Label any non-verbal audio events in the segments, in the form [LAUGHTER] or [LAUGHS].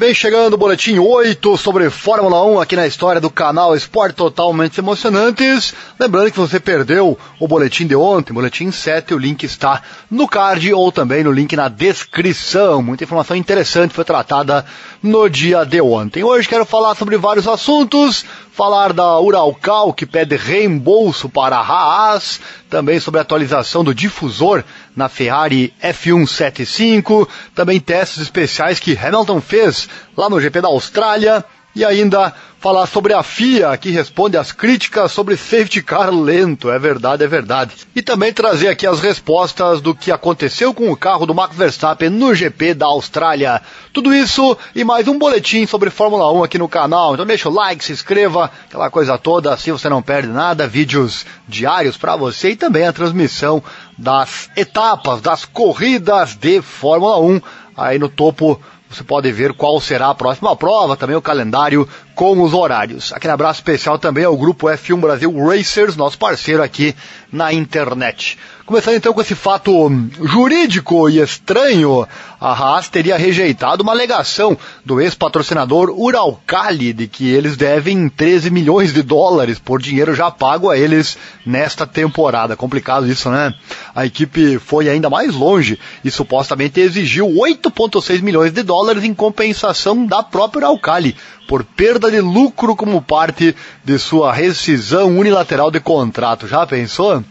Vem chegando o boletim 8 sobre Fórmula 1 aqui na história do canal Esporte Totalmente Emocionantes. Lembrando que você perdeu o boletim de ontem, boletim 7, o link está no card ou também no link na descrição. Muita informação interessante foi tratada no dia de ontem. Hoje quero falar sobre vários assuntos, falar da Uralcal que pede reembolso para a Haas, também sobre a atualização do difusor na Ferrari F175, também testes especiais que Hamilton fez lá no GP da Austrália e ainda falar sobre a FIA, que responde às críticas sobre safety car lento. É verdade, é verdade. E também trazer aqui as respostas do que aconteceu com o carro do Max Verstappen no GP da Austrália. Tudo isso e mais um boletim sobre Fórmula 1 aqui no canal. Então deixa o like, se inscreva, aquela coisa toda, assim você não perde nada. Vídeos diários para você e também a transmissão das etapas, das corridas de Fórmula 1 aí no topo você pode ver qual será a próxima prova, também o calendário com os horários. Aquele abraço especial também ao grupo F1 Brasil Racers, nosso parceiro aqui na internet. Começando então com esse fato jurídico e estranho, a Haas teria rejeitado uma alegação do ex-patrocinador Uralcali de que eles devem 13 milhões de dólares por dinheiro já pago a eles nesta temporada. Complicado isso, né? A equipe foi ainda mais longe e supostamente exigiu 8,6 milhões de dólares em compensação da própria Uralcali por perda de lucro como parte de sua rescisão unilateral de contrato. Já pensou?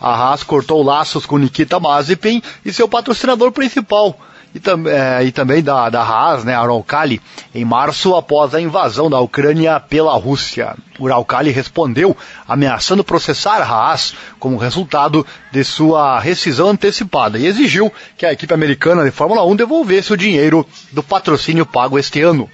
A Haas cortou laços com Nikita Mazepin e seu patrocinador principal. E, tam, é, e também da, da Haas, né, Araucali, em março após a invasão da Ucrânia pela Rússia. O Araucali respondeu ameaçando processar a Haas como resultado de sua rescisão antecipada e exigiu que a equipe americana de Fórmula 1 devolvesse o dinheiro do patrocínio pago este ano.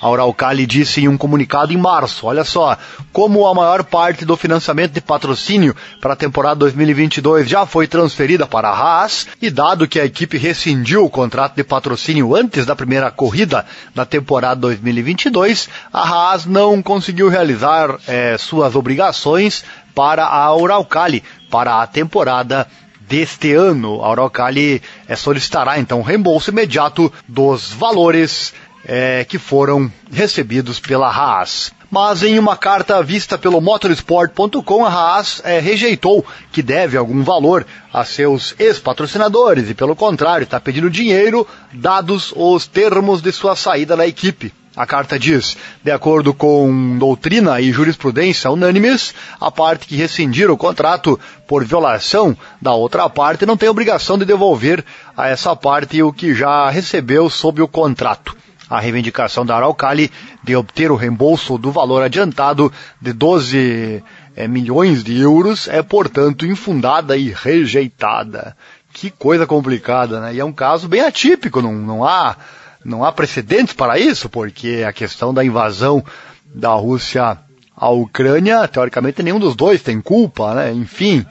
A Uralcali disse em um comunicado em março, olha só, como a maior parte do financiamento de patrocínio para a temporada 2022 já foi transferida para a Haas, e dado que a equipe rescindiu o contrato de patrocínio antes da primeira corrida da temporada 2022, a Haas não conseguiu realizar é, suas obrigações para a Uralcali para a temporada deste ano. A Uralcali é, solicitará então reembolso imediato dos valores é, que foram recebidos pela Haas. Mas em uma carta vista pelo motorsport.com, a Haas é, rejeitou que deve algum valor a seus ex-patrocinadores e, pelo contrário, está pedindo dinheiro dados os termos de sua saída da equipe. A carta diz, de acordo com doutrina e jurisprudência unânimes, a parte que rescindir o contrato por violação da outra parte não tem obrigação de devolver a essa parte o que já recebeu sob o contrato. A reivindicação da Araucali de obter o reembolso do valor adiantado de 12 é, milhões de euros é, portanto, infundada e rejeitada. Que coisa complicada, né? E é um caso bem atípico, não, não há não há precedentes para isso, porque a questão da invasão da Rússia à Ucrânia, teoricamente nenhum dos dois tem culpa, né? Enfim,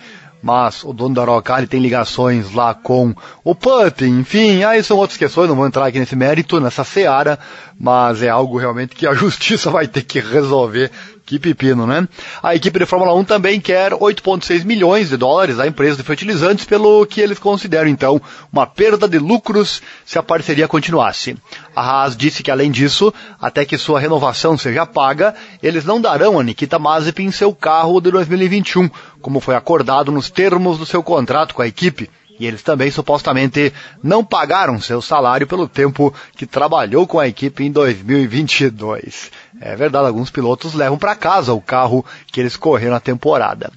mas o dono da Araucari tem ligações lá com o Putin, enfim, aí são outras questões, não vou entrar aqui nesse mérito, nessa seara, mas é algo realmente que a [LAUGHS] justiça vai ter que resolver que pepino, né? A equipe de Fórmula 1 também quer 8,6 milhões de dólares da empresa de fertilizantes, pelo que eles consideram, então, uma perda de lucros se a parceria continuasse. A Haas disse que, além disso, até que sua renovação seja paga, eles não darão a Nikita Mazepin seu carro de 2021, como foi acordado nos termos do seu contrato com a equipe. E eles também supostamente não pagaram seu salário pelo tempo que trabalhou com a equipe em 2022. É verdade, alguns pilotos levam para casa o carro que eles correram na temporada.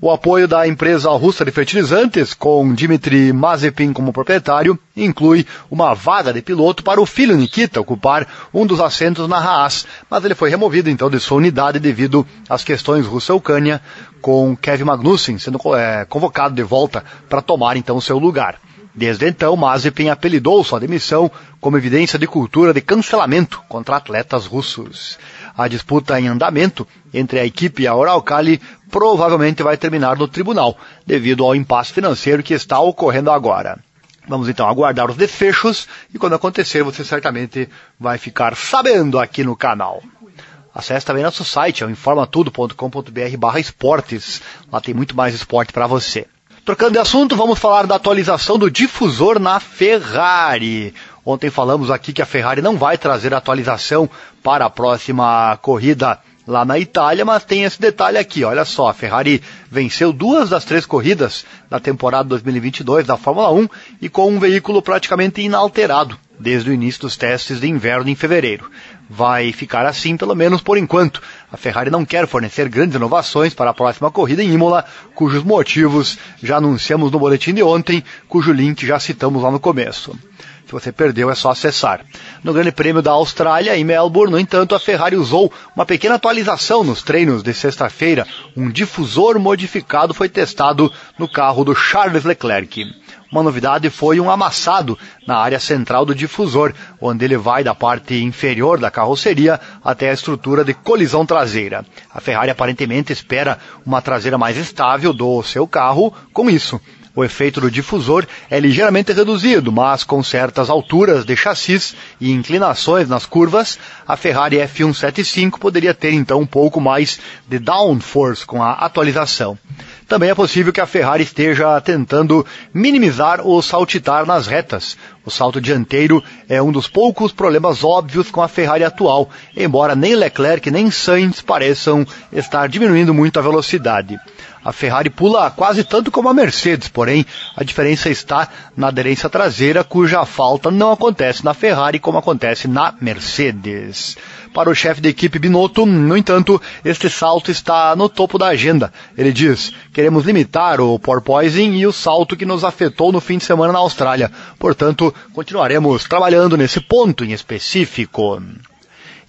O apoio da empresa russa de fertilizantes, com Dmitry Mazepin como proprietário, inclui uma vaga de piloto para o filho Nikita ocupar um dos assentos na Haas, mas ele foi removido então de sua unidade devido às questões Rússia-Ucrânia, com Kevin Magnussen sendo é, convocado de volta para tomar então seu lugar. Desde então, Mazepin apelidou sua demissão como evidência de cultura de cancelamento contra atletas russos. A disputa em andamento entre a equipe e a Uralcali provavelmente vai terminar no tribunal, devido ao impasse financeiro que está ocorrendo agora. Vamos então aguardar os desfechos e quando acontecer você certamente vai ficar sabendo aqui no canal. Acesse também nosso site, é o informatudo.com.br barra esportes. Lá tem muito mais esporte para você. Trocando de assunto, vamos falar da atualização do difusor na Ferrari. Ontem falamos aqui que a Ferrari não vai trazer atualização para a próxima corrida lá na Itália, mas tem esse detalhe aqui, olha só, a Ferrari venceu duas das três corridas da temporada 2022 da Fórmula 1 e com um veículo praticamente inalterado desde o início dos testes de inverno em fevereiro. Vai ficar assim pelo menos por enquanto. A Ferrari não quer fornecer grandes inovações para a próxima corrida em Imola, cujos motivos já anunciamos no boletim de ontem, cujo link já citamos lá no começo. Se você perdeu, é só acessar. No Grande Prêmio da Austrália, em Melbourne, no entanto, a Ferrari usou uma pequena atualização nos treinos de sexta-feira. Um difusor modificado foi testado no carro do Charles Leclerc. Uma novidade foi um amassado na área central do difusor, onde ele vai da parte inferior da carroceria até a estrutura de colisão traseira. A Ferrari aparentemente espera uma traseira mais estável do seu carro com isso. O efeito do difusor é ligeiramente reduzido, mas com certas alturas de chassis e inclinações nas curvas, a Ferrari F175 poderia ter então um pouco mais de downforce com a atualização. Também é possível que a Ferrari esteja tentando minimizar o saltitar nas retas. O salto dianteiro é um dos poucos problemas óbvios com a Ferrari atual, embora nem Leclerc nem Sainz pareçam estar diminuindo muito a velocidade. A Ferrari pula quase tanto como a Mercedes, porém a diferença está na aderência traseira, cuja falta não acontece na Ferrari como acontece na Mercedes. Para o chefe de equipe Binotto, no entanto, este salto está no topo da agenda. Ele diz: queremos limitar o porpoising e o salto que nos afetou no fim de semana na Austrália. Portanto, continuaremos trabalhando nesse ponto em específico.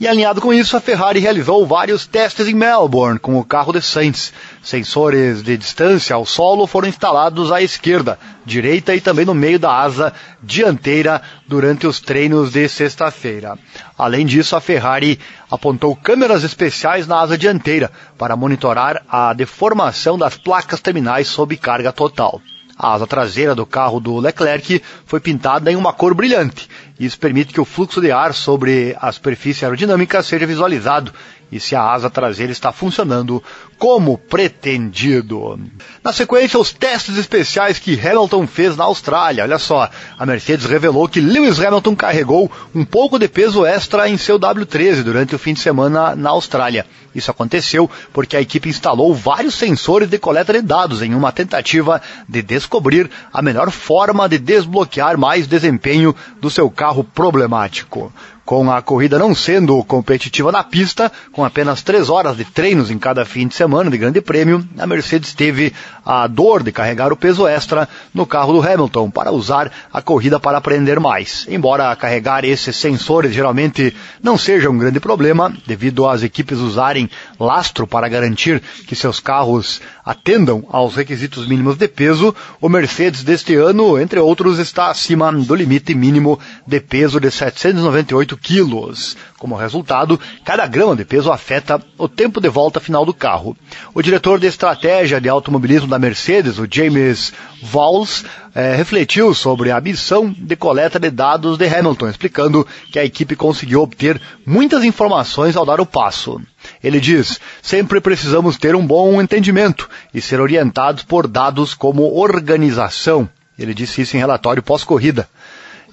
E alinhado com isso, a Ferrari realizou vários testes em Melbourne com o carro de Sainz. Sensores de distância ao solo foram instalados à esquerda, direita e também no meio da asa dianteira durante os treinos de sexta-feira. Além disso, a Ferrari apontou câmeras especiais na asa dianteira para monitorar a deformação das placas terminais sob carga total. A asa traseira do carro do Leclerc foi pintada em uma cor brilhante. Isso permite que o fluxo de ar sobre a superfície aerodinâmica seja visualizado e se a asa traseira está funcionando como pretendido. Na sequência, os testes especiais que Hamilton fez na Austrália. Olha só, a Mercedes revelou que Lewis Hamilton carregou um pouco de peso extra em seu W13 durante o fim de semana na Austrália. Isso aconteceu porque a equipe instalou vários sensores de coleta de dados em uma tentativa de descobrir a melhor forma de desbloquear mais desempenho do seu carro problemático. Com a corrida não sendo competitiva na pista, com apenas três horas de treinos em cada fim de semana de grande prêmio, a Mercedes teve a dor de carregar o peso extra no carro do Hamilton para usar a corrida para aprender mais. Embora carregar esses sensores geralmente não seja um grande problema, devido às equipes usarem lastro para garantir que seus carros atendam aos requisitos mínimos de peso, o Mercedes deste ano, entre outros, está acima do limite mínimo de peso de 798 quilos. Como resultado, cada grama de peso afeta o tempo de volta final do carro. O diretor de estratégia de automobilismo da Mercedes, o James Valls, eh, refletiu sobre a missão de coleta de dados de Hamilton, explicando que a equipe conseguiu obter muitas informações ao dar o passo. Ele diz: sempre precisamos ter um bom entendimento e ser orientados por dados como organização. Ele disse isso em relatório pós-corrida.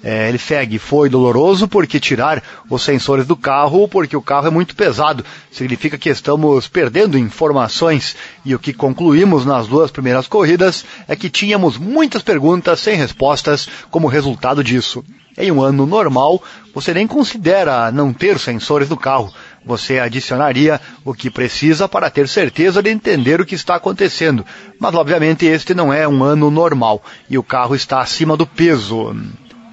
É, ele segue, foi doloroso porque tirar os sensores do carro, porque o carro é muito pesado. Significa que estamos perdendo informações. E o que concluímos nas duas primeiras corridas é que tínhamos muitas perguntas sem respostas como resultado disso. Em um ano normal, você nem considera não ter sensores no carro. Você adicionaria o que precisa para ter certeza de entender o que está acontecendo. Mas, obviamente, este não é um ano normal e o carro está acima do peso.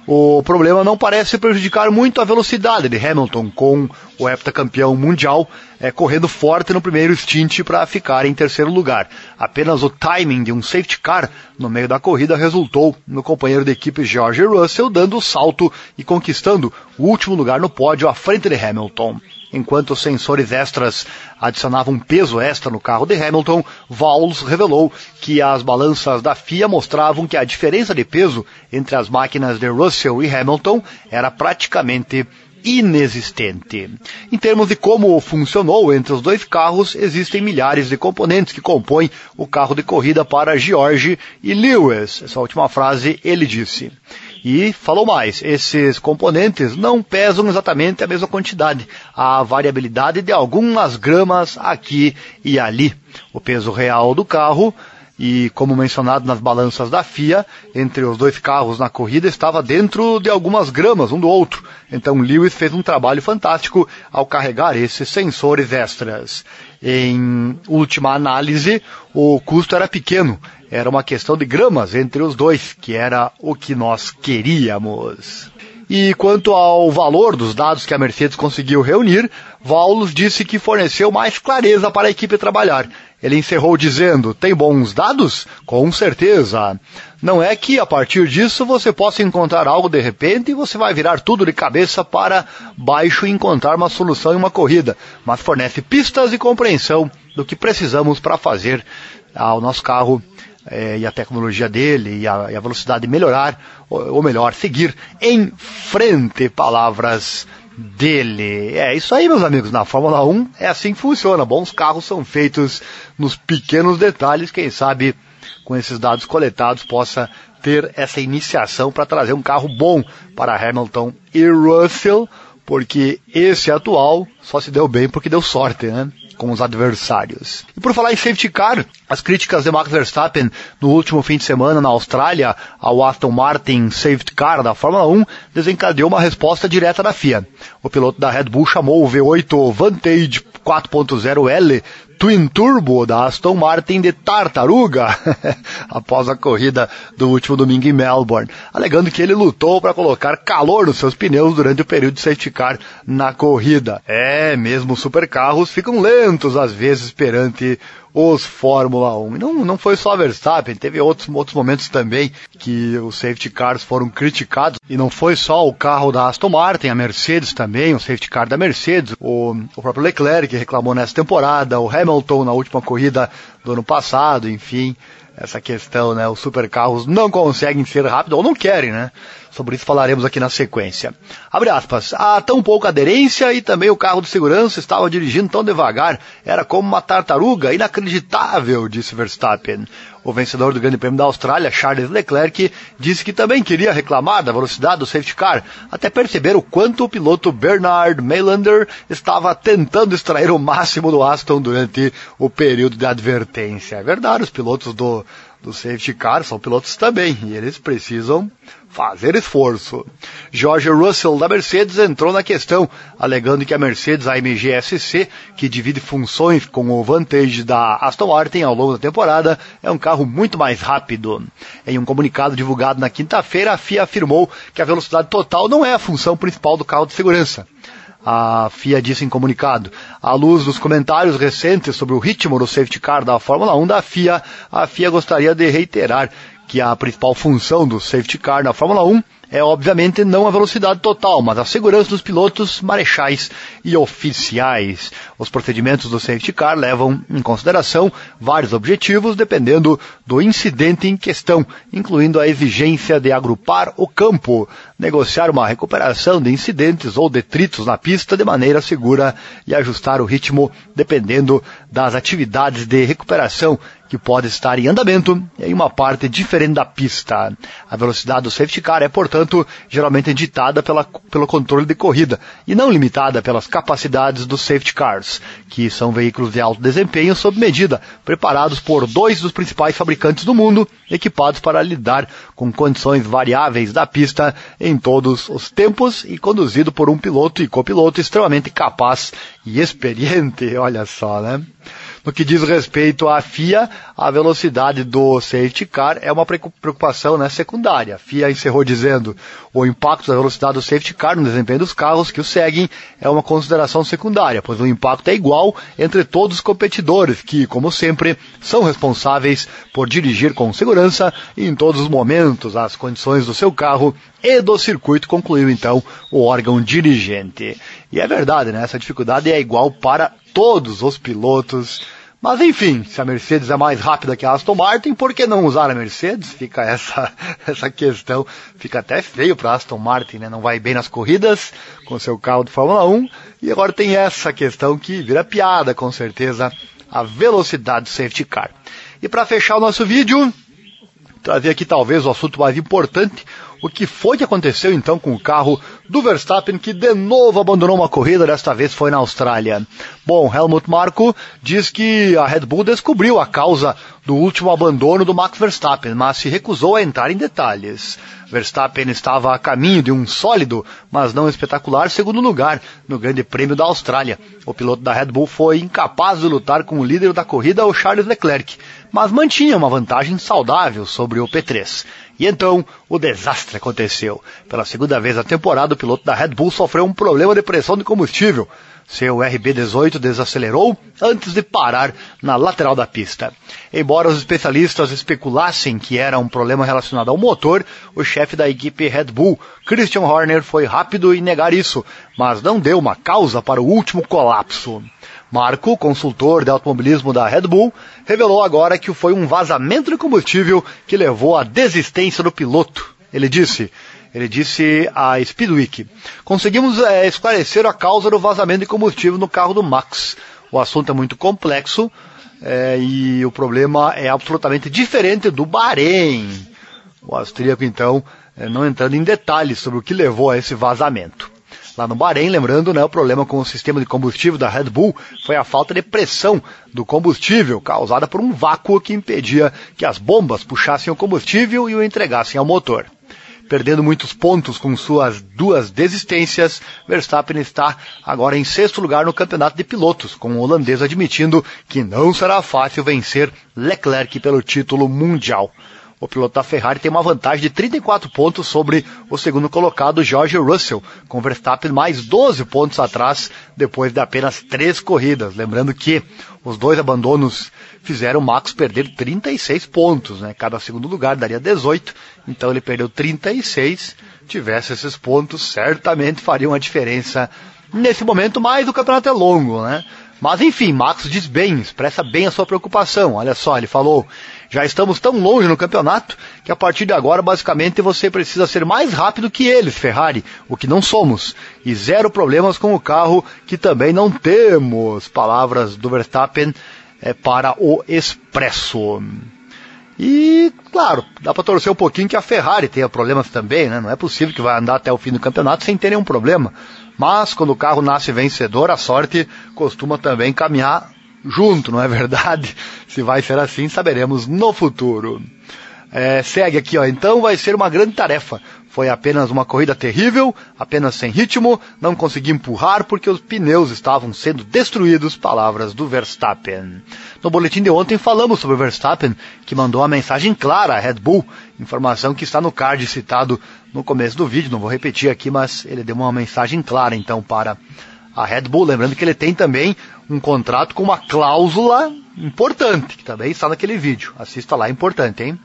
O problema não parece prejudicar muito a velocidade de Hamilton, com o heptacampeão mundial é, correndo forte no primeiro stint para ficar em terceiro lugar. Apenas o timing de um safety car no meio da corrida resultou no companheiro de equipe George Russell dando o salto e conquistando o último lugar no pódio à frente de Hamilton. Enquanto os sensores extras adicionavam peso extra no carro de Hamilton, Valls revelou que as balanças da FIA mostravam que a diferença de peso entre as máquinas de Russell e Hamilton era praticamente inexistente. Em termos de como funcionou entre os dois carros, existem milhares de componentes que compõem o carro de corrida para George e Lewis. Essa última frase ele disse. E falou mais, esses componentes não pesam exatamente a mesma quantidade, há variabilidade de algumas gramas aqui e ali. O peso real do carro e, como mencionado nas balanças da FIA, entre os dois carros na corrida estava dentro de algumas gramas um do outro. Então Lewis fez um trabalho fantástico ao carregar esses sensores extras. Em última análise, o custo era pequeno, era uma questão de gramas entre os dois, que era o que nós queríamos. E quanto ao valor dos dados que a Mercedes conseguiu reunir, Vaulus disse que forneceu mais clareza para a equipe trabalhar. Ele encerrou dizendo: Tem bons dados? Com certeza. Não é que a partir disso você possa encontrar algo de repente e você vai virar tudo de cabeça para baixo e encontrar uma solução em uma corrida, mas fornece pistas e compreensão do que precisamos para fazer ao nosso carro é, e a tecnologia dele e a, e a velocidade melhorar, ou, melhor, seguir em frente, palavras dele. É isso aí, meus amigos, na Fórmula 1 é assim que funciona. Bons carros são feitos nos pequenos detalhes, quem sabe com esses dados coletados possa ter essa iniciação para trazer um carro bom para Hamilton e Russell, porque esse atual só se deu bem porque deu sorte, né? Com os adversários. E por falar em safety car, as críticas de Max Verstappen no último fim de semana na Austrália ao Aston Martin Safety Car da Fórmula 1 desencadeou uma resposta direta da FIA. O piloto da Red Bull chamou o V8 Vantage 4.0L Twin Turbo da Aston Martin de tartaruga [LAUGHS] após a corrida do último domingo em Melbourne, alegando que ele lutou para colocar calor nos seus pneus durante o período de safety car na corrida. É, mesmo supercarros ficam lentos às vezes perante os Fórmula 1. E não, não foi só a Verstappen, teve outros, outros momentos também que os safety cars foram criticados. E não foi só o carro da Aston Martin, a Mercedes também, o safety car da Mercedes, o, o próprio Leclerc reclamou nessa temporada, o Hamilton na última corrida do ano passado, enfim essa questão, né? Os supercarros não conseguem ser rápidos ou não querem, né? Sobre isso falaremos aqui na sequência. Abre aspas. Há tão pouca aderência e também o carro de segurança estava dirigindo tão devagar. Era como uma tartaruga. Inacreditável, disse Verstappen. O vencedor do Grande Prêmio da Austrália, Charles Leclerc, disse que também queria reclamar da velocidade do safety car, até perceber o quanto o piloto Bernard Maylander estava tentando extrair o máximo do Aston durante o período de advertência. É verdade, os pilotos do do safety car são pilotos também, e eles precisam fazer esforço. George Russell da Mercedes entrou na questão, alegando que a Mercedes AMG SC, que divide funções com o Vantage da Aston Martin ao longo da temporada, é um carro muito mais rápido. Em um comunicado divulgado na quinta-feira, a FIA afirmou que a velocidade total não é a função principal do carro de segurança. A FIA disse em comunicado. À luz dos comentários recentes sobre o ritmo do safety car da Fórmula 1 da FIA, a FIA gostaria de reiterar que a principal função do safety car na Fórmula 1 é obviamente não a velocidade total, mas a segurança dos pilotos, marechais e oficiais. Os procedimentos do safety car levam em consideração vários objetivos dependendo do incidente em questão, incluindo a exigência de agrupar o campo, negociar uma recuperação de incidentes ou detritos na pista de maneira segura e ajustar o ritmo dependendo das atividades de recuperação que pode estar em andamento em uma parte diferente da pista. A velocidade do safety car é, portanto, geralmente ditada pela, pelo controle de corrida e não limitada pelas capacidades dos safety cars, que são veículos de alto desempenho sob medida, preparados por dois dos principais fabricantes do mundo, equipados para lidar com condições variáveis da pista em todos os tempos e conduzido por um piloto e copiloto extremamente capaz e experiente, olha só, né? No que diz respeito à FIA, a velocidade do safety car é uma preocupação né, secundária. A FIA encerrou dizendo o impacto da velocidade do safety car no desempenho dos carros que o seguem é uma consideração secundária, pois o impacto é igual entre todos os competidores, que, como sempre, são responsáveis por dirigir com segurança em todos os momentos as condições do seu carro e do circuito, concluiu então o órgão dirigente. E é verdade, né? Essa dificuldade é igual para todos os pilotos mas enfim, se a Mercedes é mais rápida que a Aston Martin, por que não usar a Mercedes? Fica essa, [LAUGHS] essa questão. Fica até feio para a Aston Martin, né? Não vai bem nas corridas com seu carro de Fórmula 1. E agora tem essa questão que vira piada, com certeza, a velocidade do safety car. E para fechar o nosso vídeo, trazer aqui talvez o assunto mais importante, o que foi que aconteceu então com o carro do Verstappen, que de novo abandonou uma corrida, desta vez foi na Austrália. Bom, Helmut Marko diz que a Red Bull descobriu a causa do último abandono do Max Verstappen, mas se recusou a entrar em detalhes. Verstappen estava a caminho de um sólido, mas não espetacular, segundo lugar no Grande Prêmio da Austrália. O piloto da Red Bull foi incapaz de lutar com o líder da corrida, o Charles Leclerc, mas mantinha uma vantagem saudável sobre o P3. E então o desastre aconteceu. Pela segunda vez na temporada, o piloto da Red Bull sofreu um problema de pressão de combustível. Seu RB18 desacelerou antes de parar na lateral da pista. Embora os especialistas especulassem que era um problema relacionado ao motor, o chefe da equipe Red Bull, Christian Horner, foi rápido em negar isso, mas não deu uma causa para o último colapso. Marco, consultor de automobilismo da Red Bull, revelou agora que foi um vazamento de combustível que levou à desistência do piloto. Ele disse: ele disse à Speedweek: Conseguimos é, esclarecer a causa do vazamento de combustível no carro do Max. O assunto é muito complexo é, e o problema é absolutamente diferente do Bahrein. O austríaco, então, é, não entrando em detalhes sobre o que levou a esse vazamento. Lá no Bahrein, lembrando, né, o problema com o sistema de combustível da Red Bull foi a falta de pressão do combustível causada por um vácuo que impedia que as bombas puxassem o combustível e o entregassem ao motor. Perdendo muitos pontos com suas duas desistências, Verstappen está agora em sexto lugar no campeonato de pilotos, com o holandês admitindo que não será fácil vencer Leclerc pelo título mundial. O piloto da Ferrari tem uma vantagem de 34 pontos sobre o segundo colocado George Russell, com Verstappen mais 12 pontos atrás depois de apenas três corridas. Lembrando que os dois abandonos fizeram o Max perder 36 pontos, né? Cada segundo lugar daria 18, então ele perdeu 36. Tivesse esses pontos, certamente faria uma diferença nesse momento, mas o campeonato é longo, né? Mas enfim, Max diz bem, expressa bem a sua preocupação. Olha só, ele falou: já estamos tão longe no campeonato que a partir de agora, basicamente, você precisa ser mais rápido que eles, Ferrari, o que não somos. E zero problemas com o carro, que também não temos. Palavras do Verstappen é, para o Expresso. E, claro, dá para torcer um pouquinho que a Ferrari tenha problemas também, né? Não é possível que vai andar até o fim do campeonato sem ter nenhum problema. Mas quando o carro nasce vencedor, a sorte costuma também caminhar junto, não é verdade? [LAUGHS] Se vai ser assim, saberemos no futuro. É, segue aqui, ó. Então vai ser uma grande tarefa. Foi apenas uma corrida terrível, apenas sem ritmo, não consegui empurrar porque os pneus estavam sendo destruídos. Palavras do Verstappen. No boletim de ontem falamos sobre o Verstappen, que mandou uma mensagem clara à Red Bull, informação que está no card citado no começo do vídeo. Não vou repetir aqui, mas ele deu uma mensagem clara então para a Red Bull. Lembrando que ele tem também um contrato com uma cláusula importante, que também está naquele vídeo. Assista lá, é importante, hein?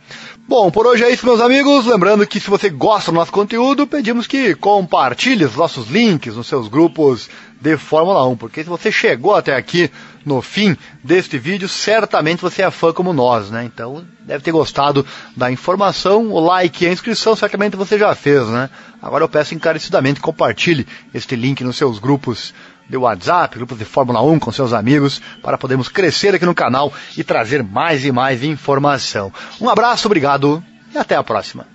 Bom, por hoje é isso, meus amigos. Lembrando que se você gosta do nosso conteúdo, pedimos que compartilhe os nossos links nos seus grupos de Fórmula 1, porque se você chegou até aqui no fim deste vídeo, certamente você é fã como nós, né? Então, deve ter gostado da informação, o like e a inscrição, certamente você já fez, né? Agora eu peço encarecidamente compartilhe este link nos seus grupos de WhatsApp, grupos de Fórmula 1 com seus amigos, para podermos crescer aqui no canal e trazer mais e mais informação. Um abraço, obrigado e até a próxima.